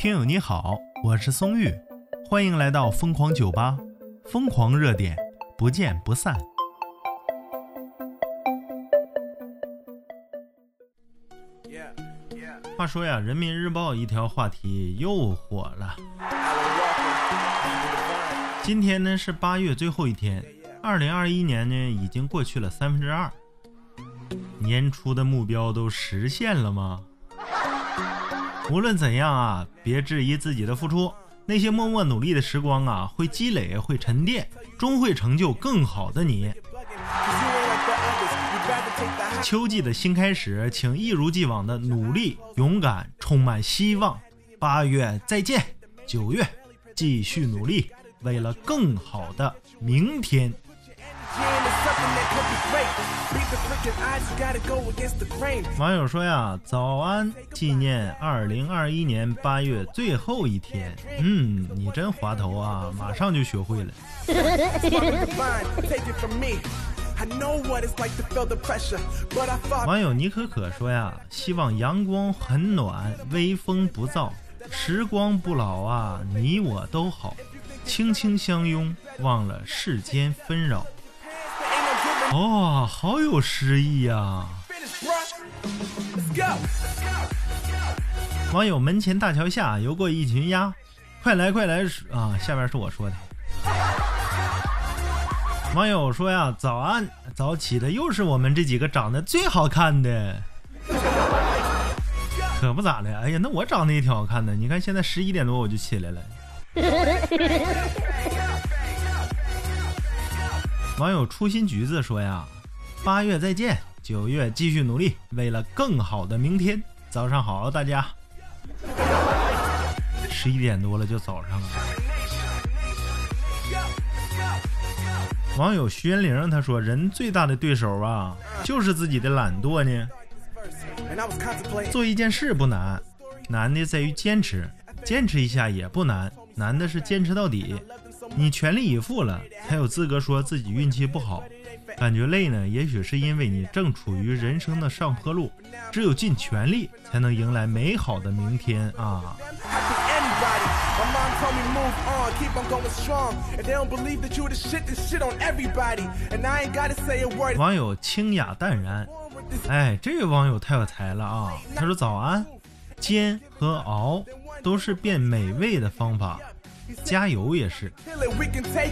听友你好，我是松玉，欢迎来到疯狂酒吧，疯狂热点，不见不散。话说呀，人民日报一条话题又火了。今天呢是八月最后一天，二零二一年呢已经过去了三分之二，年初的目标都实现了吗？无论怎样啊，别质疑自己的付出。那些默默努力的时光啊，会积累，会沉淀，终会成就更好的你。秋季的新开始，请一如既往的努力、勇敢、充满希望。八月再见，九月继续努力，为了更好的明天。网友说呀，早安，纪念二零二一年八月最后一天。嗯，你真滑头啊，马上就学会了。网友倪可可说呀，希望阳光很暖，微风不燥，时光不老啊，你我都好，轻轻相拥，忘了世间纷扰。哇，好有诗意呀！网友门前大桥下游过一群鸭，快来快来啊！下面是我说的。网友说呀，早安，早起的又是我们这几个长得最好看的，可不咋的。哎呀，那我长得也挺好看的，你看现在十一点多我就起来了。网友初心橘子说呀：“八月再见，九月继续努力，为了更好的明天。”早上好，大家。十一点多了就早上了。网友徐元玲他说：“人最大的对手啊，就是自己的懒惰呢。做一件事不难，难的在于坚持，坚持一下也不难，难的是坚持到底。”你全力以赴了，才有资格说自己运气不好。感觉累呢，也许是因为你正处于人生的上坡路，只有尽全力，才能迎来美好的明天啊！网友清雅淡然，哎，这位网友太有才了啊！他说：“早安，煎和熬都是变美味的方法。”加油也是，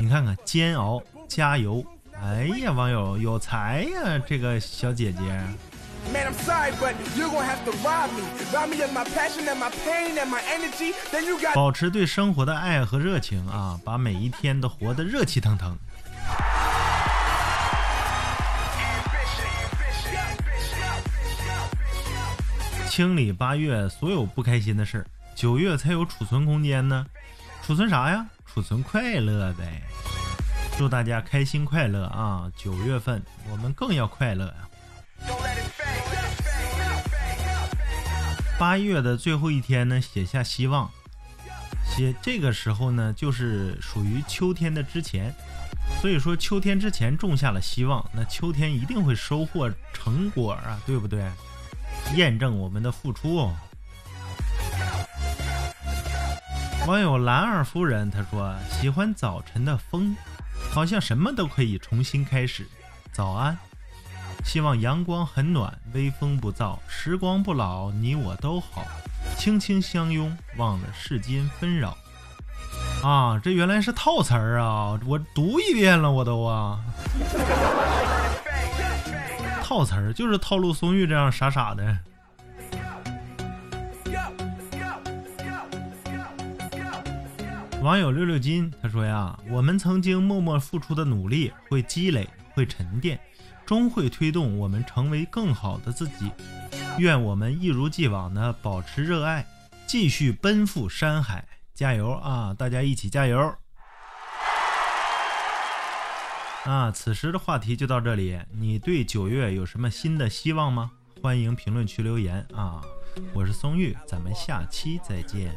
你看看煎熬加油，哎呀，网友有才呀，这个小姐姐。保持对生活的爱和热情啊，把每一天都活得热气腾腾。清理八月所有不开心的事儿，九月才有储存空间呢。储存啥呀？储存快乐呗！祝大家开心快乐啊！九月份我们更要快乐呀！八月的最后一天呢，写下希望。写这个时候呢，就是属于秋天的之前，所以说秋天之前种下了希望，那秋天一定会收获成果啊，对不对？验证我们的付出。网友兰二夫人她说喜欢早晨的风，好像什么都可以重新开始。早安，希望阳光很暖，微风不燥，时光不老，你我都好，轻轻相拥，忘了世间纷扰。啊，这原来是套词儿啊！我读一遍了，我都啊。套词儿就是套路松玉这样傻傻的。网友六六金他说呀，我们曾经默默付出的努力会积累，会沉淀，终会推动我们成为更好的自己。愿我们一如既往的保持热爱，继续奔赴山海，加油啊！大家一起加油！啊，此时的话题就到这里。你对九月有什么新的希望吗？欢迎评论区留言啊！我是松玉，咱们下期再见。